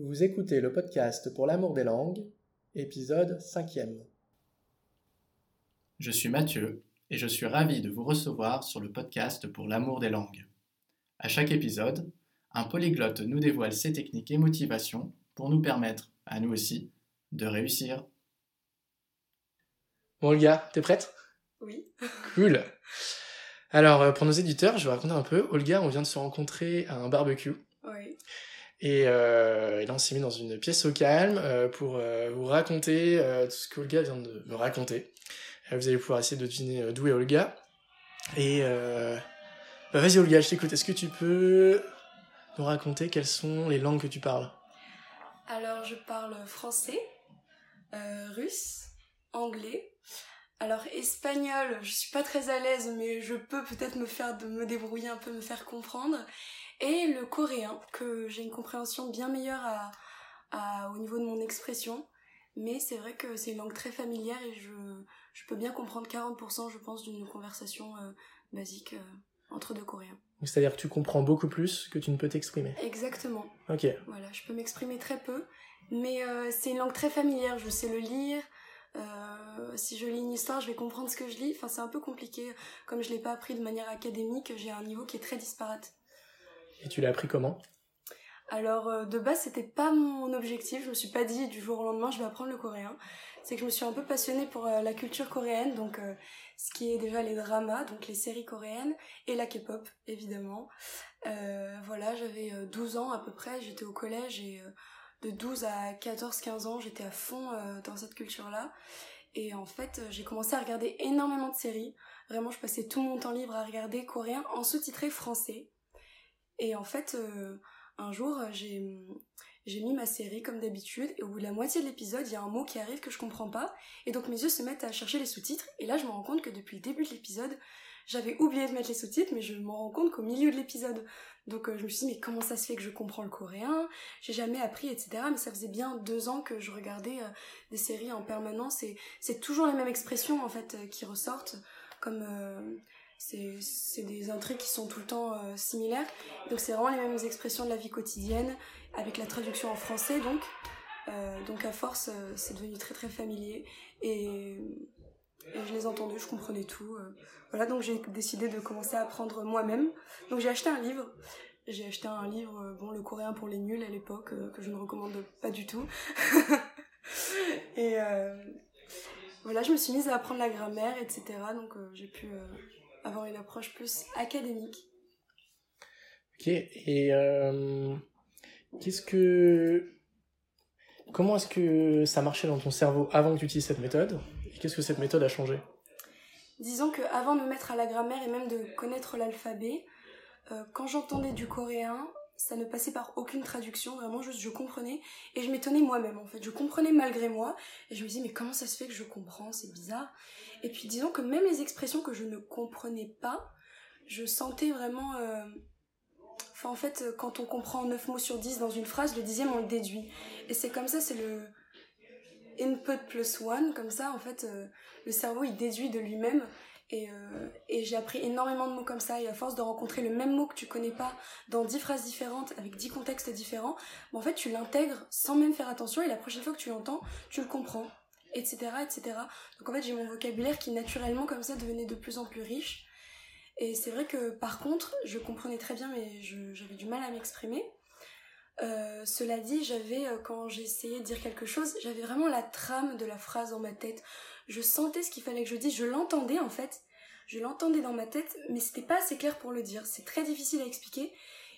Vous écoutez le podcast pour l'amour des langues, épisode 5e. Je suis Mathieu et je suis ravi de vous recevoir sur le podcast pour l'amour des langues. À chaque épisode, un polyglotte nous dévoile ses techniques et motivations pour nous permettre, à nous aussi, de réussir. Bon, Olga, t'es prête? Oui. Cool. Alors, euh, pour nos éditeurs, je vais raconter un peu. Olga, on vient de se rencontrer à un barbecue. Oui. Et, euh, et là, on s'est mis dans une pièce au calme euh, pour euh, vous raconter tout ce qu'Olga vient de me raconter. Vous allez pouvoir essayer de deviner d'où est Olga. Et bah, vas-y, Olga, je t'écoute. Est-ce que tu peux nous raconter quelles sont les langues que tu parles? Alors, je parle français, russe, anglais. Alors, espagnol, je suis pas très à l'aise, mais je peux peut-être me faire de me débrouiller un peu, me faire comprendre. Et le coréen, que j'ai une compréhension bien meilleure à, à- au niveau de mon expression. Mais c'est vrai que c'est une langue très familière et je, je peux bien comprendre 40%, je pense, d'une conversation euh, basique euh, entre deux coréens. C'est-à-dire que tu comprends beaucoup plus que tu ne peux t'exprimer. Exactement. Ok. Voilà, je peux m'exprimer très peu, mais euh, c'est une langue très familière, je sais le lire. Euh, si je lis une histoire, je vais comprendre ce que je lis. Enfin, c'est un peu compliqué. Comme je l'ai pas appris de manière académique, j'ai un niveau qui est très disparate. Et tu l'as appris comment? Alors, euh, de base, c'était pas mon objectif. Je me suis pas dit du jour au lendemain, je vais apprendre le coréen. C'est que je me suis un peu passionnée pour euh, la culture coréenne, donc euh, ce qui est déjà les dramas, donc les séries coréennes, et la K-pop, évidemment. Euh, voilà, j'avais euh, 12 ans à peu près, j'étais au collège et euh, de 12 à 14-15 ans, j'étais à fond euh, dans cette culture-là. Et en fait, euh, j'ai commencé à regarder énormément de séries. Vraiment, je passais tout mon temps libre à regarder coréen en sous-titré français. Et en fait, euh, un jour, j'ai j'ai mis ma série comme d'habitude et au bout de la moitié de l'épisode, il y a un mot qui arrive que je comprends pas et donc mes yeux se mettent à chercher les sous-titres et là je me rends compte que depuis le début de l'épisode, j'avais oublié de mettre les sous-titres mais je m'en rends compte qu'au milieu de l'épisode. Donc euh, je me suis dit mais comment ça se fait que je comprends le coréen? J'ai jamais appris etc. Mais ça faisait bien deux ans que je regardais euh, des séries en permanence et c'est toujours les mêmes expressions en fait euh, qui ressortent comme c'est des intrigues qui sont tout le temps similaires. Donc c'est vraiment les mêmes expressions de la vie quotidienne avec la traduction en français donc. Donc à force c'est devenu très très familier et, et je les entendais, je comprenais tout. euh. Voilà donc j'ai décidé de commencer à apprendre moi-même. Donc j'ai acheté un livre. J'ai acheté un livre, euh, bon le coréen pour les nuls à l'époque, euh, que je ne recommande pas du tout. et voilà, je me suis mise à apprendre la grammaire, etc. Donc j'ai pu avoir une approche plus académique. Ok. Et qu'est-ce que. Comment est-ce que ça marchait dans ton cerveau avant que tu utilises cette méthode? Qu'est-ce que cette méthode a changé? Disons que avant de me mettre à la grammaire et même de connaître l'alphabet, euh, quand j'entendais du coréen, ça ne passait par aucune traduction, vraiment juste je comprenais et je m'étonnais moi-même en fait. Je comprenais malgré moi et je me disais mais comment ça se fait que je comprends, c'est bizarre. Et puis disons que même les expressions que je ne comprenais pas, je sentais vraiment... euh, Enfin en fait quand on comprend 9 mots sur 10 dans une phrase, le dixième on le déduit. Et c'est comme ça, c'est le input plus one, comme ça en fait euh, le cerveau il déduit de lui-même. Et, euh, et j'ai appris énormément de mots comme ça. Et à force de rencontrer le même mot que tu connais pas dans dix phrases différentes avec dix contextes différents bah, en fait tu l'intègres sans même faire attention. Et la prochaine fois que tu l'entends tu le comprends etc etc donc en fait j'ai mon vocabulaire qui naturellement comme ça devenait de plus en plus riche. Et c'est vrai que par contre je comprenais très bien mais j'avais du mal à m'exprimer euh, cela dit, j'avais, euh, quand essayé de dire quelque chose, j'avais vraiment la trame de la phrase dans ma tête. Je sentais ce qu'il fallait que je dise, je l'entendais en fait. Je l'entendais dans ma tête, mais c'était pas assez clair pour le dire. C'est très difficile à expliquer.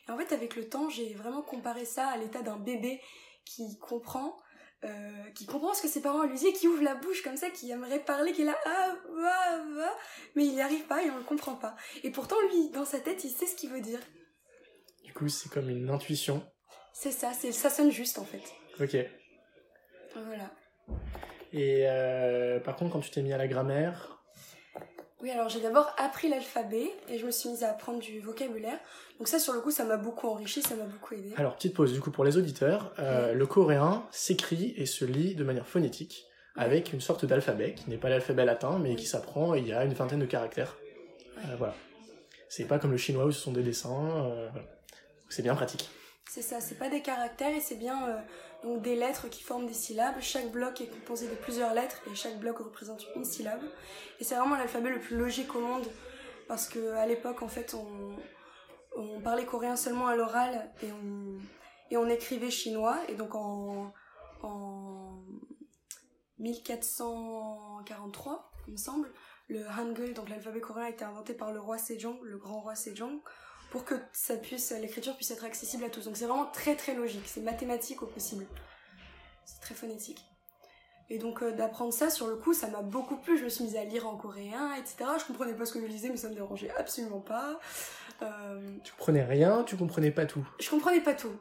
Et en fait, avec le temps, j'ai vraiment comparé ça à l'état d'un bébé qui comprend, euh, qui comprend ce que ses parents lui disent, qui ouvre la bouche comme ça, qui aimerait parler, qui est là, ah, va, va, mais il n'y arrive pas et on le comprend pas. Et pourtant, lui, dans sa tête, il sait ce qu'il veut dire. Du coup, c'est comme une intuition. C'est ça, c'est, ça sonne juste en fait. Ok. Voilà. Et euh, par contre, quand tu t'es mis à la grammaire, Oui, alors j'ai d'abord appris l'alphabet et je me suis mise à apprendre du vocabulaire. Donc ça, sur le coup, ça m'a beaucoup enrichi, ça m'a beaucoup aidé. alors petite pause du coup pour les auditeurs, euh, le coréen s'écrit et se lit de manière phonétique avec une sorte d'alphabet qui n'est pas l'alphabet latin mais qui s'apprend il y a une vingtaine de caractères. Euh, voilà. C'est pas comme le chinois où ce sont des dessins. euh, voilà. C'est bien pratique. C'est ça, c'est pas des caractères et c'est bien euh, donc des lettres qui forment des syllabes. Chaque bloc est composé de plusieurs lettres et chaque bloc représente une syllabe. Et c'est vraiment l'alphabet le plus logique au monde parce que à l'époque en fait on, parlait coréen seulement à l'oral et on, et on écrivait chinois et donc en, en 1443 il me semble le Hangul, donc l'alphabet coréen, a été inventé par le roi Sejong, le grand roi Sejong, pour que ça puisse, l'écriture puisse être accessible à tous. Donc c'est vraiment très très logique, c'est mathématique au possible. C'est très phonétique. Et donc euh, d'apprendre ça sur le coup, ça m'a beaucoup plu. Je me suis mise à lire en coréen, etc. Je comprenais pas ce que je lisais, mais ça me dérangeait absolument pas. Euh... Tu comprenais rien, tu comprenais pas tout. Je comprenais pas tout.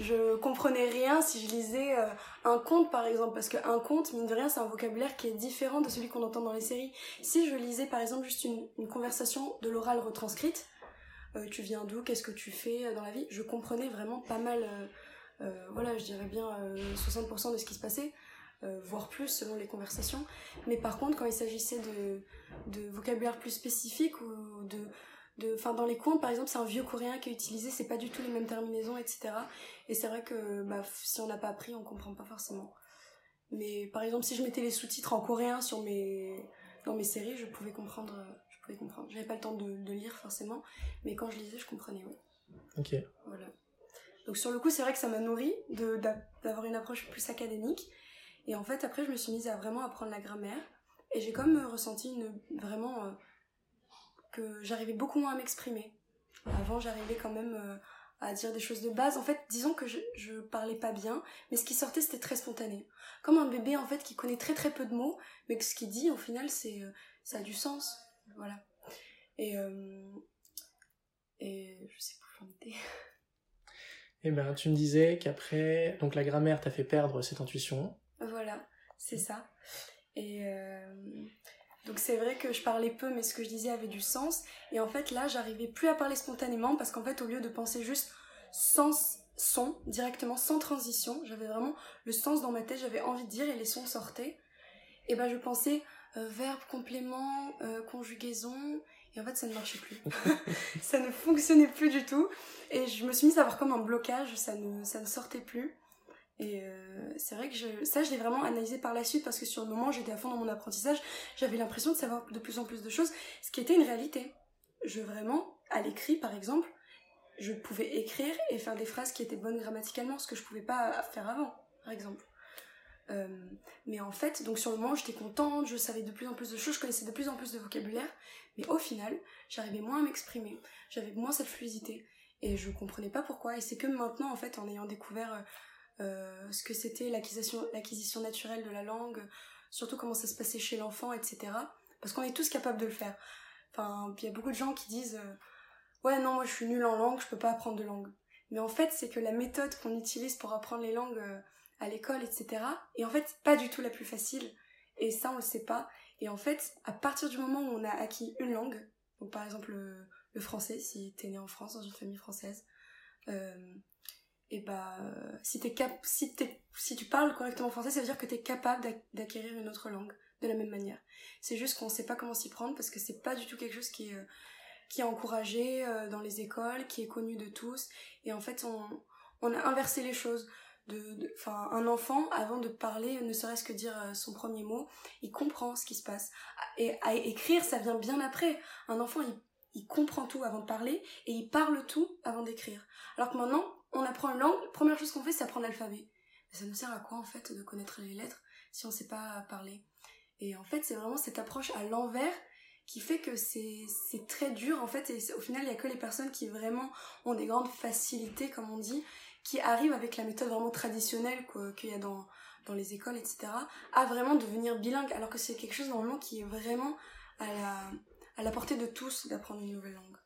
Je comprenais rien si je lisais euh, un conte par exemple, parce qu'un conte, mine de rien, c'est un vocabulaire qui est différent de celui qu'on entend dans les séries. Si je lisais par exemple juste une, une conversation de l'oral retranscrite, euh, tu viens d'où, qu'est-ce que tu fais dans la vie, je comprenais vraiment pas mal, voilà, je dirais bien 60% de ce qui se passait. Euh, voire plus selon les conversations. Mais par contre, quand il s'agissait de, vocabulaire plus spécifique ou de, enfin dans les contes par exemple, c'est un vieux coréen qui est utilisé, c'est pas du tout les mêmes terminaisons, etc. Et c'est vrai que bah, si on n'a pas appris, on comprend pas forcément. Mais par exemple, si je mettais les sous-titres en coréen sur mes, dans mes séries, je pouvais comprendre. Je pouvais comprendre. J'avais pas le temps de, de, lire forcément, mais quand je lisais, je comprenais. Ok. Voilà. Donc sur le coup, c'est vrai que ça m'a nourri d'avoir une approche plus académique. Et en fait, après, je me suis mise à vraiment apprendre la grammaire. Et j'ai comme euh, ressenti une, vraiment euh, que j'arrivais beaucoup moins à m'exprimer. Avant, j'arrivais quand même euh, à dire des choses de base. En fait, disons que je, je parlais pas bien, mais ce qui sortait, c'était très spontané. Comme un bébé, en fait, qui connaît très très peu de mots, mais que ce qu'il dit, au final, c'est ça a du sens. Voilà. Et, et je sais plus où j'en étais. Eh ben, tu me disais qu'après, donc la grammaire t'a fait perdre cette intuition. Voilà, c'est ça. Et euh, donc c'est vrai que je parlais peu, mais ce que je disais avait du sens. Et en fait, là, j'arrivais plus à parler spontanément parce qu'en fait, au lieu de penser juste sans son, directement, sans transition, j'avais vraiment le sens dans ma tête, j'avais envie de dire et les sons sortaient. Et ben, je pensais euh, verbe, complément, euh, conjugaison. Et en fait, ça ne marchait plus. ça ne fonctionnait plus du tout. Et je me suis mise à avoir comme un blocage, ça ne, ça ne sortait plus. Et euh, c'est vrai que je, ça, je l'ai vraiment analysé par la suite parce que sur le moment, j'étais à fond dans mon apprentissage. J'avais l'impression de savoir de plus en plus de choses, ce qui était une réalité. Je vraiment, à l'écrit par exemple, je pouvais écrire et faire des phrases qui étaient bonnes grammaticalement, ce que je pouvais pas faire avant, par exemple. Euh, mais en fait, donc sur le moment, j'étais contente, je savais de plus en plus de choses, je connaissais de plus en plus de vocabulaire, mais au final, j'arrivais moins à m'exprimer, j'avais moins cette fluidité, et je comprenais pas pourquoi, et c'est que maintenant, en fait, en ayant découvert euh, euh, ce que c'était l'acquisition, naturelle de la langue, surtout comment ça se passait chez l'enfant, etc. Parce qu'on est tous capables de le faire. Enfin, il y a beaucoup de gens qui disent Ouais, non, moi je suis nulle en langue, je peux pas apprendre de langue. Mais en fait, c'est que la méthode qu'on utilise pour apprendre les langues à l'école, etc., est en fait pas du tout la plus facile. Et ça, on le sait pas. Et en fait, à partir du moment où on a acquis une langue, donc par exemple le, le français, si t'es né en France, dans une famille française, euh, et bah si t'es cap si si tu parles correctement français ça veut dire que t'es capable d'acquérir une autre langue de la même manière c'est juste qu'on sait pas comment s'y prendre parce que c'est pas du tout quelque chose qui est encouragé euh, dans les écoles qui est connu de tous et en fait on a inversé les choses de enfin un enfant avant de parler ne serait-ce que dire euh, son premier mot il comprend ce qui se passe et à écrire ça vient bien après un enfant il comprend tout avant de parler et il parle tout avant d'écrire. Alors que maintenant, on apprend une langue, la première chose qu'on fait, c'est apprendre l'alphabet. Ça nous sert à quoi, en fait, de connaître les lettres si on ne sait pas parler? Et en fait, c'est vraiment cette approche à l'envers qui fait que c'est très dur, en fait, et au final, il n'y a que les personnes qui vraiment ont des grandes facilités, comme on dit, qui arrivent avec la méthode vraiment traditionnelle qu'il y a dans, dans les écoles, etc., à vraiment devenir bilingue, alors que c'est quelque chose, normalement, qui est vraiment à la, à la portée de tous d'apprendre une nouvelle langue.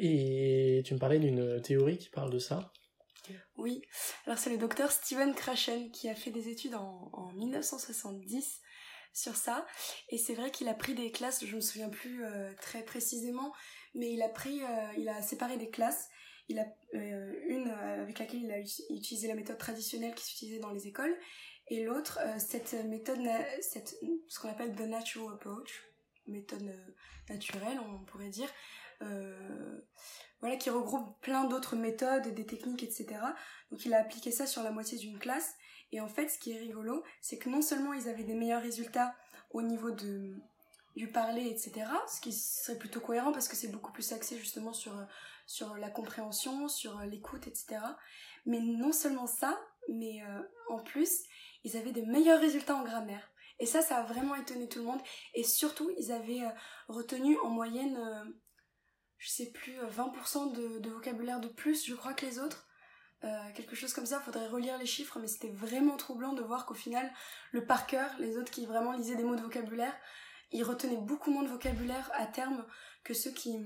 Et tu me parlais d'une théorie qui parle de ça? Oui, alors c'est le docteur Steven Krashen qui a fait des études en, en 1970 sur ça. Et c'est vrai qu'il a pris des classes, je me souviens plus euh, très précisément, mais il a pris, euh, il a séparé des classes. Euh, une avec laquelle il a utilisé la méthode traditionnelle qui s'utilisait dans les écoles, et l'autre cette méthode, cette, ce qu'on appelle the natural approach, méthode naturelle, on pourrait dire, voilà, qui regroupe plein d'autres méthodes, des techniques, etc. Donc il a appliqué ça sur la moitié d'une classe. Et en fait, ce qui est rigolo, c'est que non seulement ils avaient des meilleurs résultats au niveau de, du parler, etc., ce qui serait plutôt cohérent parce que c'est beaucoup plus axé justement sur, sur la compréhension, sur l'écoute, etc. Mais non seulement ça, mais euh, en plus, ils avaient des meilleurs résultats en grammaire. Et ça, ça a vraiment étonné tout le monde. Et surtout, ils avaient euh, retenu en moyenne, euh, je sais plus, 20% de, de, vocabulaire de plus, je crois, que les autres. quelque chose comme ça, faudrait relire les chiffres, mais c'était vraiment troublant de voir qu'au final, le par cœur, les autres qui vraiment lisaient des mots de vocabulaire, ils retenaient beaucoup moins de vocabulaire à terme que ceux qui,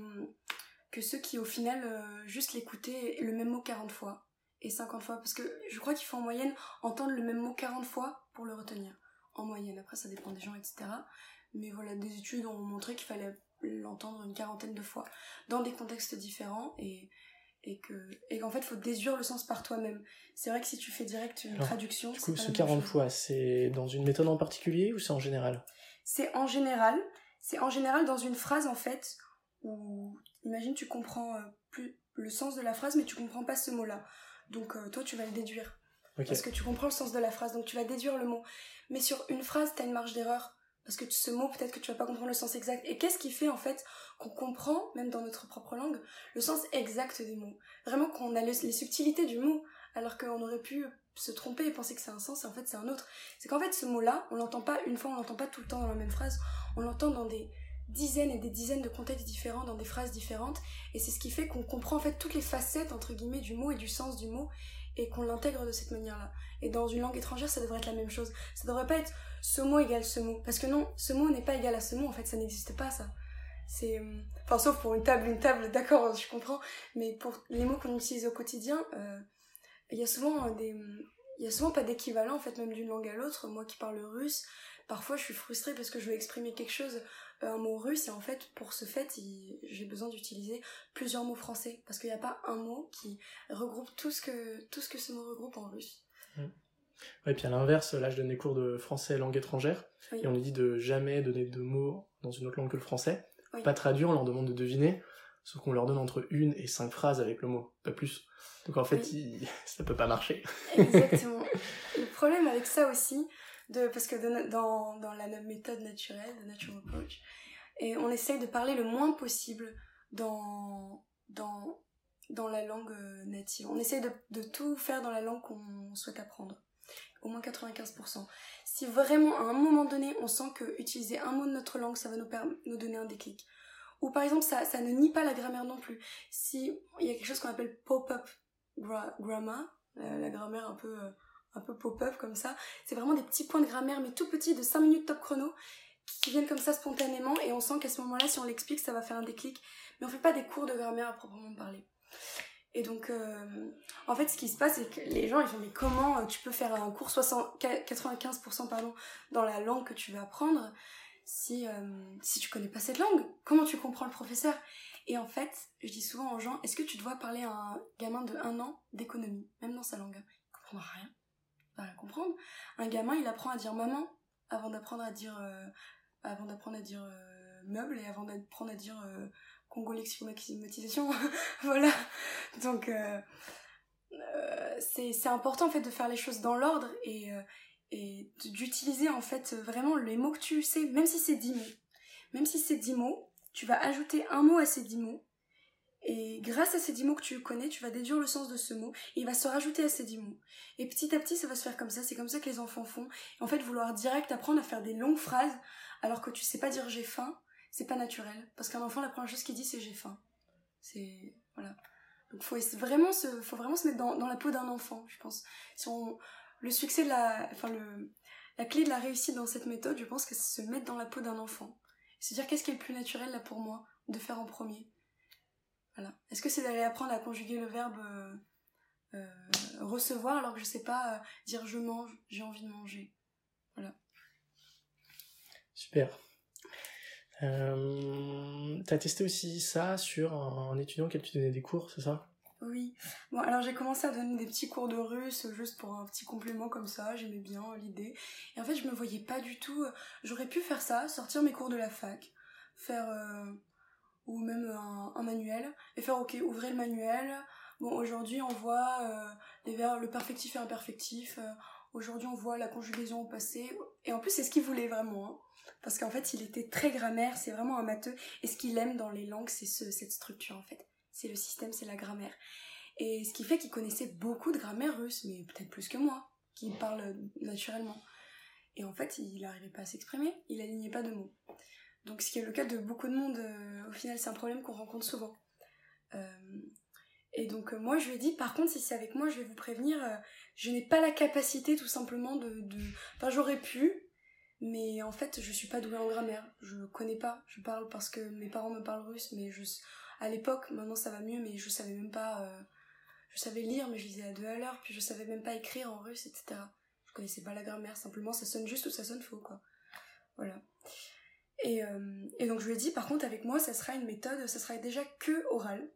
que ceux qui au final, juste l'écoutaient le même mot 40 fois et 50 fois. Parce que je crois qu'il faut en moyenne entendre le même mot 40 fois pour le retenir. En moyenne. Après, ça dépend des gens, etc. Mais voilà, des études ont montré qu'il fallait l'entendre une quarantaine de fois dans des contextes différents et et que et qu'en fait faut déduire le sens par toi-même. C'est vrai que si tu fais direct une traduction, du coup ce 40 fois, c'est dans une méthode en particulier ou c'est en général? C'est en général, c'est en général dans une phrase en fait où imagine tu comprends euh, plus le sens de la phrase mais tu comprends pas ce mot-là. Donc euh, toi, tu vas le déduire. Parce que tu comprends le sens de la phrase, donc tu vas déduire le mot. Mais sur une phrase, tu as une marge d'erreur. Parce que ce mot, peut-être que tu vas pas comprendre le sens exact. Et qu'est-ce qui fait en fait qu'on comprend, même dans notre propre langue, le sens exact des mots? Vraiment qu'on a les subtilités du mot, alors qu'on aurait pu se tromper et penser que c'est un sens et en fait c'est un autre. C'est qu'en fait ce mot-là, on l'entend pas une fois, on l'entend pas tout le temps dans la même phrase, on l'entend dans des dizaines et des dizaines de contextes différents dans des phrases différentes et c'est ce qui fait qu'on comprend en fait toutes les facettes entre guillemets du mot et du sens du mot et qu'on l'intègre de cette manière-là. Et dans une langue étrangère, ça devrait être la même chose. Ça devrait pas être ce mot égale ce mot parce que non, ce mot n'est pas égal à ce mot en fait, ça n'existe pas ça. C'est euh, enfin sauf pour une table, une table, d'accord, je comprends, mais pour les mots qu'on utilise au quotidien, euh, il y a souvent des il y a souvent pas d'équivalent en fait même d'une langue à l'autre. Moi qui parle russe, parfois je suis frustrée parce que je veux exprimer quelque chose un mot russe et en fait pour ce fait j'ai besoin d'utiliser plusieurs mots français parce qu'il n'y a pas un mot qui regroupe tout ce que tout ce que ce mot regroupe en russe. Mmh. Ouais, puis à l'inverse, là je donne des cours de français langue étrangère et on nous dit de jamais donner de mots dans une autre langue que le français. Pas traduire, on leur demande de deviner, sauf qu'on leur donne entre une et cinq phrases avec le mot, pas plus. Donc en fait, ça peut pas marcher. Exactement. le problème avec ça aussi, de, parce que dans, dans la méthode naturelle, de Natural Approach, et on essaye de parler le moins possible dans, dans, dans la langue euh, native. On essaye de, de tout faire dans la langue qu'on souhaite apprendre. Au moins 95%. Si vraiment à un moment donné on sent que utiliser un mot de notre langue ça va nous, nous donner un déclic. Ou par exemple ça, ne nie pas la grammaire non plus. Si il y a quelque chose qu'on appelle pop-up grammar, la, grammaire un peu, euh, un peu pop-up comme ça, c'est vraiment des petits points de grammaire mais tout petits de 5 minutes top chrono qui viennent comme ça spontanément et on sent qu'à ce moment-là, si on l'explique, ça va faire un déclic. Mais on fait pas des cours de grammaire à proprement parler. Et donc, euh, en fait, ce qui se passe, c'est que les gens, ils font, mais comment euh, tu peux faire un cours 60, 95% pardon, dans la langue que tu veux apprendre si, euh, si tu connais pas cette langue Comment tu comprends le professeur? Et en fait, je dis souvent aux gens, est-ce que tu dois parler à un gamin de 1 an d'économie, même dans sa langue Il comprendra rien. Il va rien comprendre. Un gamin, il apprend à dire maman avant d'apprendre à dire avant d'apprendre à dire euh, meuble et avant d'apprendre à dire euh, Congo lexicomatisation. voilà. Donc euh, euh, c'est important en fait de faire les choses dans l'ordre et, et d'utiliser en fait vraiment les mots que tu sais, même si c'est 10 mots. Même si c'est 10 mots, tu vas ajouter un mot à ces 10 mots et grâce à ces 10 mots que tu connais, tu vas déduire le sens de ce mot et il va se rajouter à ces 10 mots. Et petit à petit, ça va se faire comme ça, c'est comme ça que les enfants font. Et en fait, vouloir direct apprendre à faire des longues phrases alors que tu sais pas dire j'ai faim, c'est pas naturel. Parce qu'un enfant, la première chose qu'il dit, c'est j'ai faim. C'est. Voilà. Donc faut vraiment se, faut vraiment se mettre dans, dans la peau d'un enfant, je pense. Si on, le succès la. Clé de la réussite dans cette méthode, je pense que c'est se mettre dans la peau d'un enfant. Se dire qu'est-ce qui est le plus naturel pour moi de faire en premier? Est-ce que c'est d'aller apprendre à conjuguer le verbe euh, euh, recevoir alors que je sais pas euh, dire je mange, j'ai envie de manger? Voilà. Super. Euh, T'as testé aussi ça sur un, étudiant auquel tu donnais des cours, c'est ça? Bon, alors j'ai commencé à donner des petits cours de russe juste pour un petit complément comme ça, j'aimais bien l'idée. Et en fait, je me voyais pas du tout. J'aurais pu faire ça, sortir mes cours de la fac, faire ou même un, manuel, et faire ok, ouvrez le manuel. Bon, aujourd'hui on voit euh, les verbes, le perfectif et imperfectif. euh, aujourd'hui on voit la conjugaison au passé. Et en plus c'est ce qu'il voulait vraiment. hein. Parce qu'en fait il était très grammaire, c'est vraiment un matheux. Et ce qu'il aime dans les langues c'est ce, cette structure en fait. C'est le système, c'est la grammaire. Et ce qui fait qu'il connaissait beaucoup de grammaire russe, mais peut-être plus que moi, qui parle naturellement. Et en fait, il n'arrivait pas à s'exprimer, il alignait pas de mots. Donc, ce qui est le cas de beaucoup de monde, euh, au final, c'est un problème qu'on rencontre souvent. Euh, et donc, euh, moi, je lui ai dit, par contre, si c'est avec moi, je vais vous prévenir, je n'ai pas la capacité, tout simplement, de. de... Enfin, j'aurais pu, mais en fait, je suis pas douée en grammaire. Je connais pas. Je parle parce que mes parents me parlent russe, mais je. À l'époque, maintenant ça va mieux, mais je savais même pas. Je savais lire, mais je lisais à deux à l'heure, puis je savais même pas écrire en russe, etc. Je connaissais pas la grammaire, simplement ça sonne juste ou ça sonne faux, quoi. Voilà. Et, euh, et donc je lui ai dit, par contre, avec moi, ça sera une méthode, ça sera déjà que oral.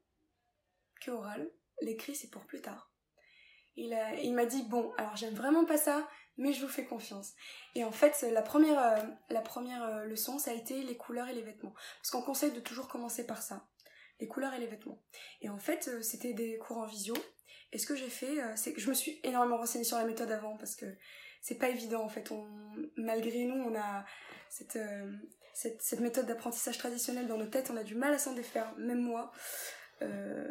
Que oral. L'écrit, c'est pour plus tard. Il, il m'a dit, bon, alors j'aime vraiment pas ça, mais je vous fais confiance. Et en fait, la première, euh, la première euh, leçon, ça a été les couleurs et les vêtements. Parce qu'on conseille de toujours commencer par ça. Les couleurs et les vêtements. Et en fait, euh, c'était des cours en visio. Et ce que j'ai fait, euh, c'est que je me suis énormément renseignée sur la méthode avant, parce que c'est pas évident en fait. On, malgré nous, on a cette, euh, cette, méthode d'apprentissage traditionnelle dans nos têtes, on a du mal à s'en défaire, même moi,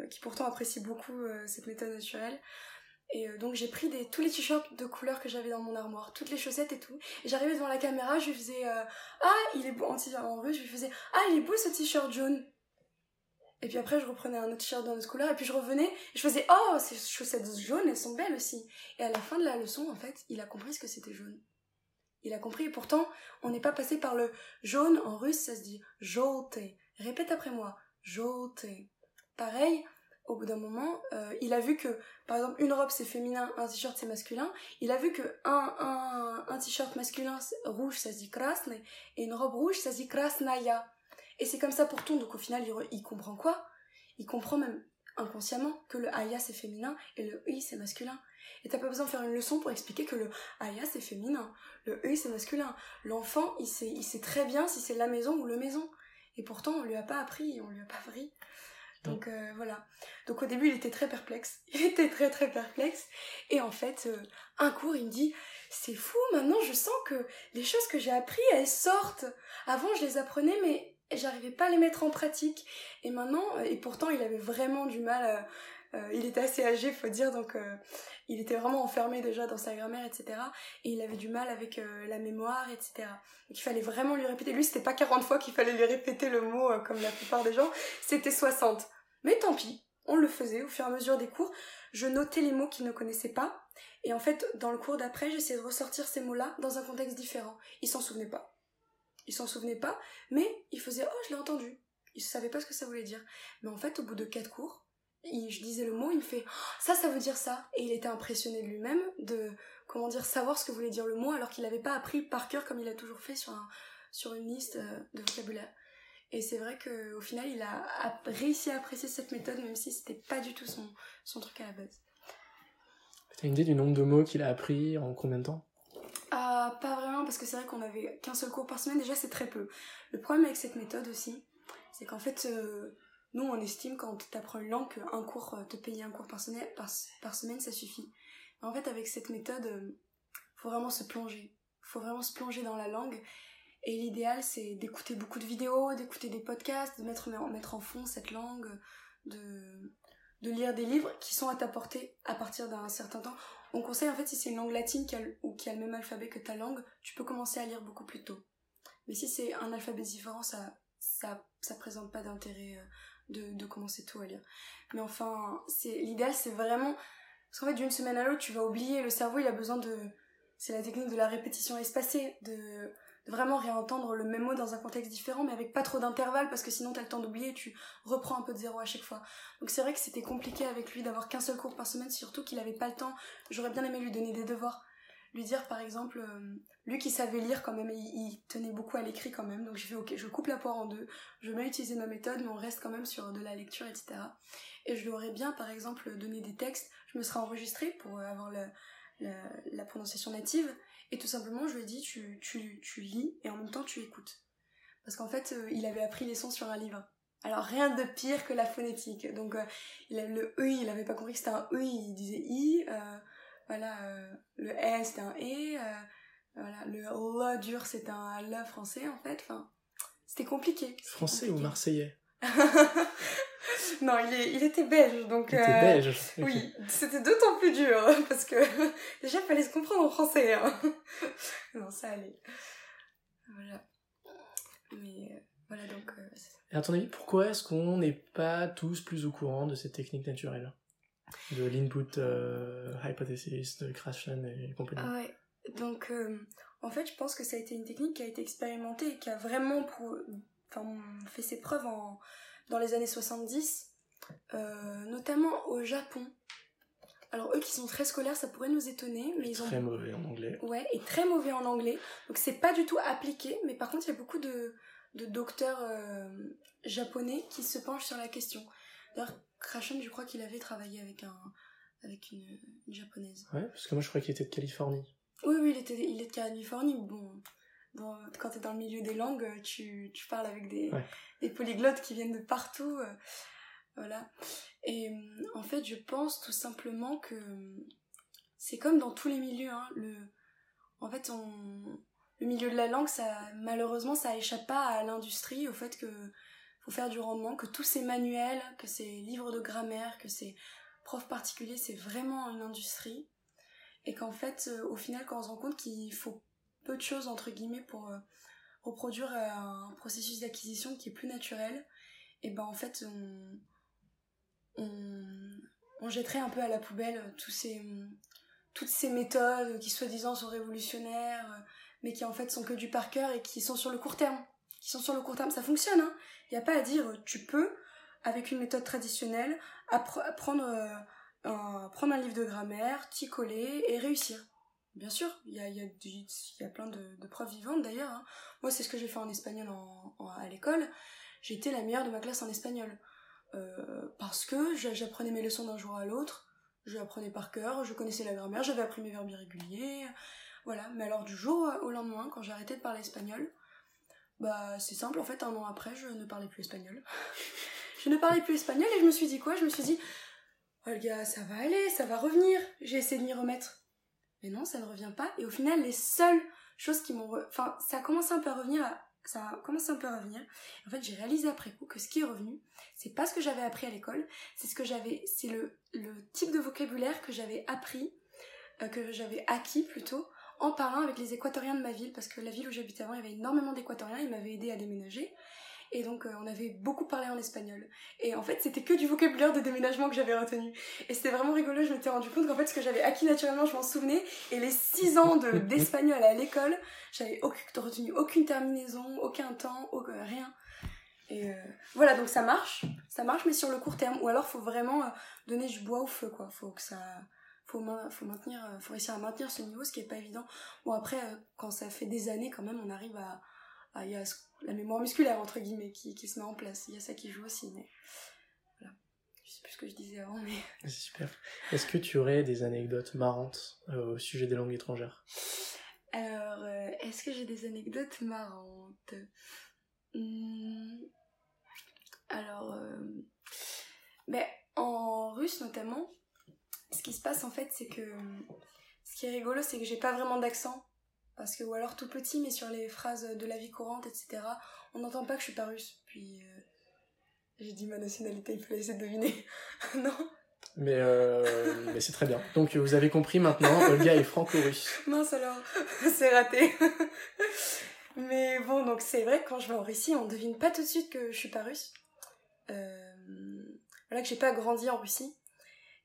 qui pourtant apprécie beaucoup cette méthode naturelle. Et donc j'ai pris des, tous les t-shirts de couleurs que j'avais dans mon armoire, toutes les chaussettes et tout. Et j'arrivais devant la caméra, je lui faisais Ah, il est beau, en, en russe, je lui faisais Ah, il est beau ce t-shirt jaune. Et puis après, je reprenais un autre t-shirt d'une autre couleur, et puis je revenais, et je faisais Oh, ces chaussettes jaunes, elles sont belles aussi. Et à la fin de la leçon, en fait, il a compris ce que c'était jaune. Il a compris, et pourtant, on n'est pas passé par le jaune en russe, ça se dit jolte. Répète après moi, jolte. Pareil, au bout d'un moment, euh, il a vu que, par exemple, une robe c'est féminin, un t-shirt c'est masculin. Il a vu que un, un, un t-shirt masculin rouge ça se dit krasny, et une robe rouge ça se dit krasnaya. Et c'est comme ça pour tout, donc au final, il, re- il comprend quoi? Il comprend même inconsciemment que le aya c'est féminin et le i c'est masculin. Et t'as pas besoin de faire une leçon pour expliquer que le aya c'est féminin, le i c'est masculin. L'enfant, il sait, il sait très bien si c'est la maison ou le maison. Et pourtant, on lui a pas appris, on lui a pas appris. Donc euh, voilà. Donc au début, il était très perplexe. Il était très très perplexe. Et en fait, euh, un cours, il me dit C'est fou, maintenant je sens que les choses que j'ai apprises, elles sortent. Avant, je les apprenais, mais j'arrivais pas à les mettre en pratique. Et maintenant, euh, et pourtant, il avait vraiment du mal. euh, euh, il était assez âgé, faut dire, donc il était vraiment enfermé déjà dans sa grammaire, etc. Et il avait du mal avec la mémoire, etc. Donc il fallait vraiment lui répéter. Lui, c'était pas 40 fois qu'il fallait lui répéter le mot comme la plupart des gens, c'était 60. Mais tant pis, on le faisait au fur et à mesure des cours. Je notais les mots qu'il ne connaissait pas. Et en fait, dans le cours d'après, j'essayais de ressortir ces mots-là dans un contexte différent. Il s'en souvenait pas. Il s'en souvenait pas, mais il faisait Oh, je l'ai entendu. Il savait pas ce que ça voulait dire. Mais en fait, au bout de quatre cours, il- je disais le mot, il me fait Oh, ça, ça veut dire ça. Et il était impressionné de lui-même de, comment dire, savoir ce que voulait dire le mot alors qu'il n'avait pas appris par cœur comme il a toujours fait sur, sur une liste euh, de vocabulaire. Et c'est vrai qu'au final, il a réussi à apprécier cette méthode, même si c'était pas du tout son, son truc à la base. T'as une idée du nombre de mots qu'il a appris en combien de temps? Ah, pas vraiment, parce que c'est vrai qu'on avait qu'un seul cours par semaine, déjà c'est très peu. Le problème avec cette méthode aussi, c'est qu'en fait, euh, nous on estime quand t'apprends une langue qu'un cours, euh, te payer un cours par semaine, par, semaine ça suffit. En fait, avec cette méthode, euh, faut vraiment se plonger. Faut vraiment se plonger dans la langue. Et l'idéal, c'est d'écouter beaucoup de vidéos, d'écouter des podcasts, de mettre, mettre en fond cette langue, de, de lire des livres qui sont à ta portée à partir d'un certain temps. On conseille en fait si c'est une langue latine qui a, ou qui a le même alphabet que ta langue, tu peux commencer à lire beaucoup plus tôt. Mais si c'est un alphabet différent, ça ça présente pas d'intérêt euh, de, de commencer tôt à lire. Mais enfin, c'est l'idéal c'est vraiment parce qu'en fait d'une semaine à l'autre, tu vas oublier le cerveau, il a besoin de c'est la technique de la répétition espacée, de, vraiment réentendre le même mot dans un contexte différent, mais avec pas trop d'intervalle, parce que sinon t'as le temps d'oublier et tu reprends un peu de zéro à chaque fois. Donc c'est vrai que c'était compliqué avec lui d'avoir qu'un seul cours par semaine, surtout qu'il avait pas le temps. J'aurais bien aimé lui donner des devoirs. Lui dire par exemple, euh, lui qui savait lire quand même, et il, tenait beaucoup à l'écrit quand même, donc j'ai fait ok, je coupe la poire en deux, je vais utiliser ma méthode, mais on reste quand même sur de la lecture, etc. Et je lui aurais bien par exemple donné des textes, je me serais enregistrée pour avoir la prononciation native, et tout simplement je lui ai dit tu, tu, tu lis et en même temps tu écoutes. Parce qu'en fait, euh, il avait appris les sons sur un livre. Alors rien de pire que la phonétique. Donc euh, il a, le E, il avait pas compris que c'était un E, il disait I. euh, voilà, le S c'était un E. voilà, le L dur c'était un L français en fait. Enfin, c'était compliqué. Français ou marseillais? Non, il, est, il était belge, donc... T'étais euh, belge. Oui, c'était d'autant plus dur, parce que déjà, il fallait se comprendre en français. Hein. non, ça allait. Voilà. Mais euh, voilà, donc... euh. Et à ton avis, pourquoi est-ce qu'on n'est pas tous plus au courant de ces techniques naturelles? De l'input euh, hypothesis, de Krashen et compagnie ah ouais, donc en fait, je pense que ça a été une technique qui a été expérimentée et qui a vraiment pro- enfin, fait ses preuves en, dans les années 70, euh, notamment au Japon. Alors eux qui sont très scolaires, ça pourrait nous étonner, mais ils ont Très mauvais en anglais. Ouais, et très mauvais en anglais. Donc c'est pas du tout appliqué, mais par contre il y a beaucoup de, de docteurs euh, japonais qui se penchent sur la question. D'ailleurs, Krashen, je crois qu'il avait travaillé avec un avec une, une japonaise. Ouais, parce que moi je crois qu'il était de Californie. Oui, oui, il était, il est de Californie. Bon, quand t'es dans le milieu des langues, tu, tu parles avec des, Ouais. des polyglottes qui viennent de partout. euh, voilà. Et euh, en fait, je pense tout simplement que euh, c'est comme dans tous les milieux. Hein, le, en fait, on, le milieu de la langue, ça, malheureusement, ça échappe pas à l'industrie, au fait que faut faire du rendement, que tous ces manuels, que ces livres de grammaire, que ces profs particuliers, c'est vraiment une industrie. Et qu'en fait, euh, au final, quand on se rend compte qu'il faut de choses, entre guillemets, pour euh, reproduire euh, un processus d'acquisition qui est plus naturel, et ben en fait, on, on, on jetterait un peu à la poubelle euh, tous ces, toutes ces méthodes qui soi-disant sont révolutionnaires, mais qui en fait sont que du par cœur et qui sont sur le court terme. Qui sont sur le court terme, ça fonctionne, hein. Il n'y a pas à dire, tu peux, avec une méthode traditionnelle, appre- apprendre, euh, un, prendre un livre de grammaire, t'y coller et réussir. Bien sûr, il y a, plein de, preuves vivantes d'ailleurs. hein. Moi, c'est ce que j'ai fait en espagnol à l'école. J'ai été la meilleure de ma classe en espagnol. Euh, parce que j'a- j'apprenais mes leçons d'un jour à l'autre, je apprenais par cœur, je connaissais la grammaire, j'avais appris mes verbes irréguliers. Voilà, mais alors du jour au lendemain, quand j'ai arrêté de parler espagnol, bah c'est simple, en fait, un an après, je ne parlais plus espagnol. je ne parlais plus espagnol et je me suis dit quoi? Je me suis dit, Olga, ça va aller, ça va revenir. J'ai essayé de m'y remettre. Mais non, ça ne revient pas. Et au final, les seules choses qui m'ont... Enfin, ça a commencé un peu à revenir. Ça a commencé un peu à revenir. En fait, j'ai réalisé après coup que ce qui est revenu, c'est pas ce que j'avais appris à l'école, c'est ce que j'avais... C'est le, le type de vocabulaire que j'avais appris, euh, que j'avais acquis plutôt, en parlant avec les équatoriens de ma ville, parce que la ville où j'habitais avant, il y avait énormément d'équatoriens, ils m'avaient aidé à déménager. Et donc, euh, on avait beaucoup parlé en espagnol. Et en fait, c'était que du vocabulaire de déménagement que j'avais retenu. Et c'était vraiment rigolo, je m'étais rendu compte qu'en fait, ce que j'avais acquis naturellement, je m'en souvenais. Et les six ans de- d'espagnol à l'école, j'avais retenu aucune terminaison, aucun temps, aucun- rien. Et euh, voilà, donc ça marche, ça marche, mais sur le court terme. Ou alors, faut vraiment euh, donner du bois au feu, quoi. Faut que ça, faut, faut maintenir, euh, faut réussir à maintenir ce niveau, ce qui est pas évident. Bon après, euh, quand ça fait des années, quand même, on arrive à- il y a la mémoire musculaire entre guillemets qui, qui se met en place. Il y a ça qui joue aussi, mais voilà. Je sais plus ce que je disais avant, mais C'est super. Est-ce que tu aurais des anecdotes marrantes euh, au sujet des langues étrangères? Alors, euh, est-ce que j'ai des anecdotes marrantes? Hmm, Alors, euh, ben, en russe notamment, ce qui se passe en fait, c'est que ce qui est rigolo, c'est que j'ai pas vraiment d'accent. Parce que, ou alors tout petit, mais sur les phrases de la vie courante, etc., on n'entend pas que je suis pas russe. Puis, euh, j'ai dit ma nationalité, il fallait essayer de deviner. non Mais, euh, mais c'est très bien. Donc vous avez compris maintenant, Olga est franco-russe. Mince alors, c'est raté. Mais bon, donc c'est vrai que quand je vais en Russie, on devine pas tout de suite que je suis pas russe. Euh, voilà, que j'ai pas grandi en Russie.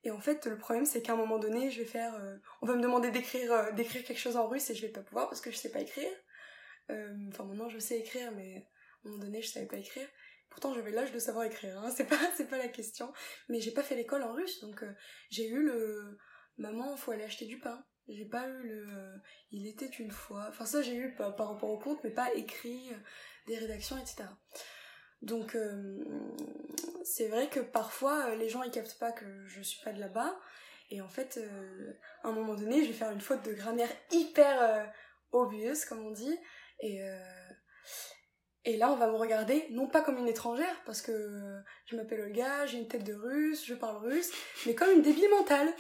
Et en fait, le problème, c'est qu'à un moment donné, je vais faire. euh, on va me demander d'écrire euh, d'écrire quelque chose en russe et je vais pas pouvoir parce que je sais pas écrire. Euh, Enfin, maintenant, je sais écrire, mais à un moment donné, je savais pas écrire. Pourtant, j'avais l'âge de savoir écrire, hein. c'est pas, c'est pas la question. Mais j'ai pas fait l'école en russe, donc j'ai eu le. Maman, faut aller acheter du pain. J'ai pas eu le. il était une fois. Enfin, ça, j'ai eu par, par rapport au compte, mais pas écrit, des rédactions, etc. Donc, euh, c'est vrai que parfois, euh, les gens ils captent pas que je suis pas de là-bas. Et en fait, euh, à un moment donné, je vais faire une faute de grammaire hyper obvious, comme on dit. Et, Et là, on va me regarder, non pas comme une étrangère, parce que je m'appelle Olga, j'ai une tête de russe, je parle russe, mais comme une débile mentale.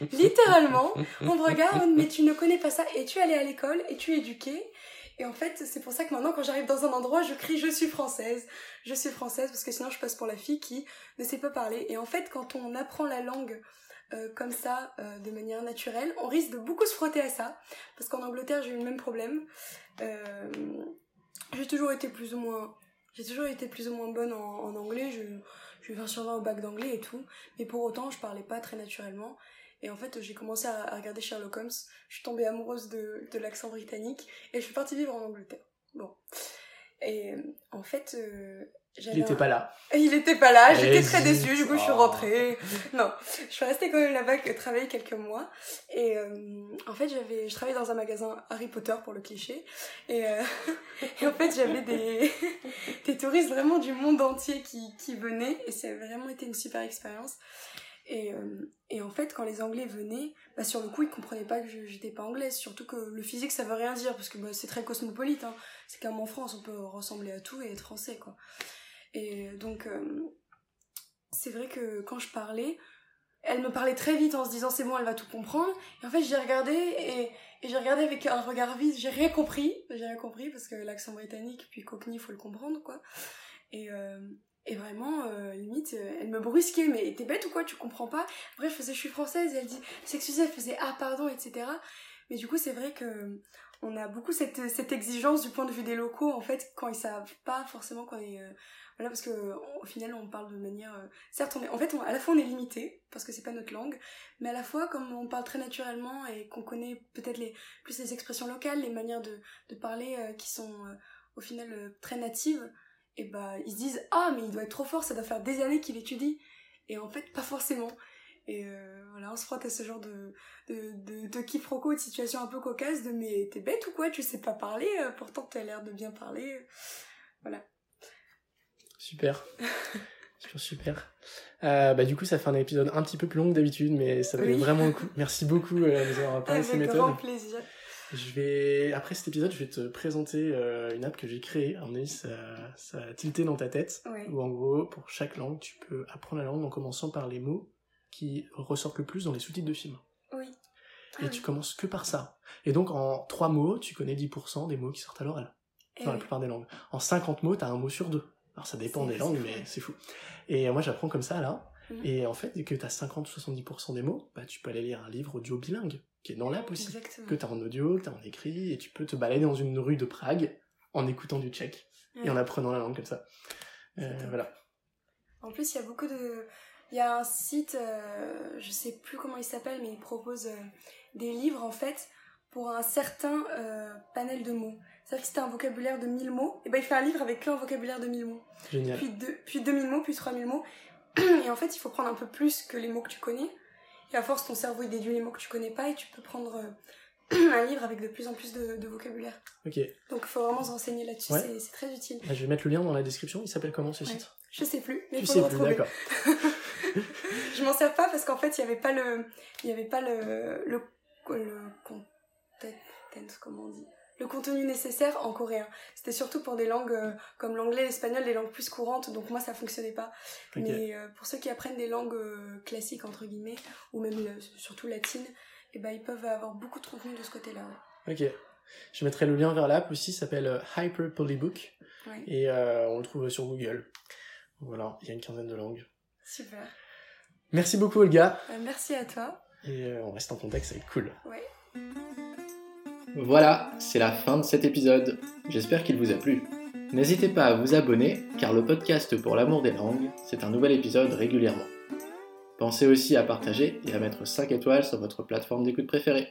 Littéralement, on me regarde, mais tu ne connais pas ça, et tu es allé à l'école, et tu es éduquée. Et en fait, c'est pour ça que maintenant, quand j'arrive dans un endroit, je crie je suis française, je suis française, parce que sinon je passe pour la fille qui ne sait pas parler. Et en fait, quand on apprend la langue euh, comme ça, euh, de manière naturelle, on risque de beaucoup se frotter à ça, parce qu'en Angleterre, j'ai eu le même problème. Euh, j'ai toujours été plus ou moins j'ai toujours été plus ou moins bonne en, anglais. Je je 20 sur 20 au bac d'anglais et tout. Mais pour autant je parlais pas très naturellement et en fait j'ai commencé à, regarder Sherlock Holmes je suis tombée amoureuse de, de l'accent britannique et je suis partie vivre en Angleterre bon et en fait il était pas là. Il était pas là, j'étais très déçue, du coup je suis oh. rentrée. Non, je suis restée quand même là-bas travailler quelques mois. Et euh, en fait, j'avais, je travaillais dans un magasin Harry Potter pour le cliché. Et, euh, et en fait, j'avais des, des touristes vraiment du monde entier qui, qui venaient. Et ça a vraiment été une super expérience. Et, euh, et en fait, quand les Anglais venaient, bah sur le coup, ils comprenaient pas que j'étais pas anglaise. Surtout que le physique, ça veut rien dire, parce que bah, c'est très cosmopolite. Hein. C'est comme en France, on peut ressembler à tout et être français, quoi. Et donc, euh, c'est vrai que quand je parlais, elle me parlait très vite en se disant c'est bon, elle va tout comprendre. Et en fait, j'ai regardé et, j'ai regardé avec un regard vide, j'ai rien compris. J'ai rien compris parce que l'accent britannique, puis cockney, faut le comprendre, quoi. Euh, et vraiment, euh, limite, elle me brusquait, mais t'es bête ou quoi, tu comprends pas Après, je faisais je suis française, elle dit s'excusait, elle faisait ah pardon, etc. Mais du coup, c'est vrai que on a beaucoup cette, cette exigence du point de vue des locaux, en fait, quand ils savent pas forcément qu'on est voilà, parce que au final, on parle de manière. Euh, certes, on est, en fait, à la fois on est limité parce que c'est pas notre langue, mais à la fois comme on parle très naturellement et qu'on connaît peut-être les plus les expressions locales, les manières de, de parler euh, qui sont euh, au final très natives, et bah ils se disent ah mais il doit être trop fort, ça doit faire des années qu'il étudie, et en fait pas forcément. Et voilà, on se frotte à ce genre de, de, de, de quiproquo, de situation un peu cocasse, de mais t'es bête ou quoi, tu sais pas parler, pourtant t'as l'air de bien parler. Voilà. Super. super, super. Euh, bah, du coup, ça fait un épisode un petit peu plus long que d'habitude, mais ça valait vraiment le coup. Merci beaucoup euh, de nous avoir parlé de ces méthodes. grand plaisir. Je vais, après cet épisode, je vais te présenter euh, une app que j'ai créée. On est ça, ça a tilté dans ta tête. Où en gros, pour chaque langue, tu peux apprendre la langue en commençant par les mots qui ressortent le plus dans les sous-titres de films. Oui. Et ah tu commences que par ça. Et donc, en trois mots, tu connais 10% des mots qui sortent à l'oral. Dans la plupart des langues. En 50 mots, t'as un mot sur deux. Alors ça dépend des langues, mais c'est fou. Et moi j'apprends comme ça là. Mhm. Et en fait, dès que tu as 50-70% des mots, bah, tu peux aller lire un livre audio bilingue, qui est dans l'app aussi. Que tu as en audio, que tu as en écrit, et tu peux te balader dans une rue de Prague en écoutant du tchèque et en apprenant la langue comme ça. Euh, voilà. En plus, il y a beaucoup de. Il y a un site, euh, je sais plus comment il s'appelle, mais il propose euh, des livres en fait pour un certain panel de mots. C'est-à-dire que si t'as un vocabulaire de 1000 mots, et ben il fait un livre avec qu'un vocabulaire de 1000 mots. Génial. Puis, deux, puis 2000 mots, puis 3000 mots. Et en fait, il faut prendre un peu plus que les mots que tu connais. Et à force, ton cerveau il déduit les mots que tu connais pas et tu peux prendre euh, un livre avec de plus en plus de, vocabulaire. Ok. Donc il faut vraiment se renseigner là-dessus, c'est très utile. Bah, je vais mettre le lien dans la description. Il s'appelle comment ce site? Je sais plus, mais il faut le retrouver. D'accord. je m'en sers pas parce qu'en fait, il n'y avait pas le, il y avait pas le, le, le, comment on dit? Le contenu nécessaire en coréen. C'était surtout pour des langues euh, comme l'anglais, l'espagnol, des langues plus courantes, donc moi ça fonctionnait pas. Mais euh, pour ceux qui apprennent des langues euh, classiques entre guillemets, ou même surtout latines, et eh ben, ils peuvent avoir beaucoup de contenu de ce côté-là. Ok. Je mettrai le lien vers l'app aussi, s'appelle Hyper Polybook. Et on le trouve sur Google. Voilà, il y a une quinzaine de langues. Super. Merci beaucoup Olga. merci à toi. Et on reste en contact, ça va être cool. Ouais. Voilà, c'est la fin de cet épisode. J'espère qu'il vous a plu. N'hésitez pas à vous abonner, car le podcast pour l'amour des langues, c'est un nouvel épisode régulièrement. Pensez aussi à partager et à mettre 5 étoiles sur votre plateforme d'écoute préférée.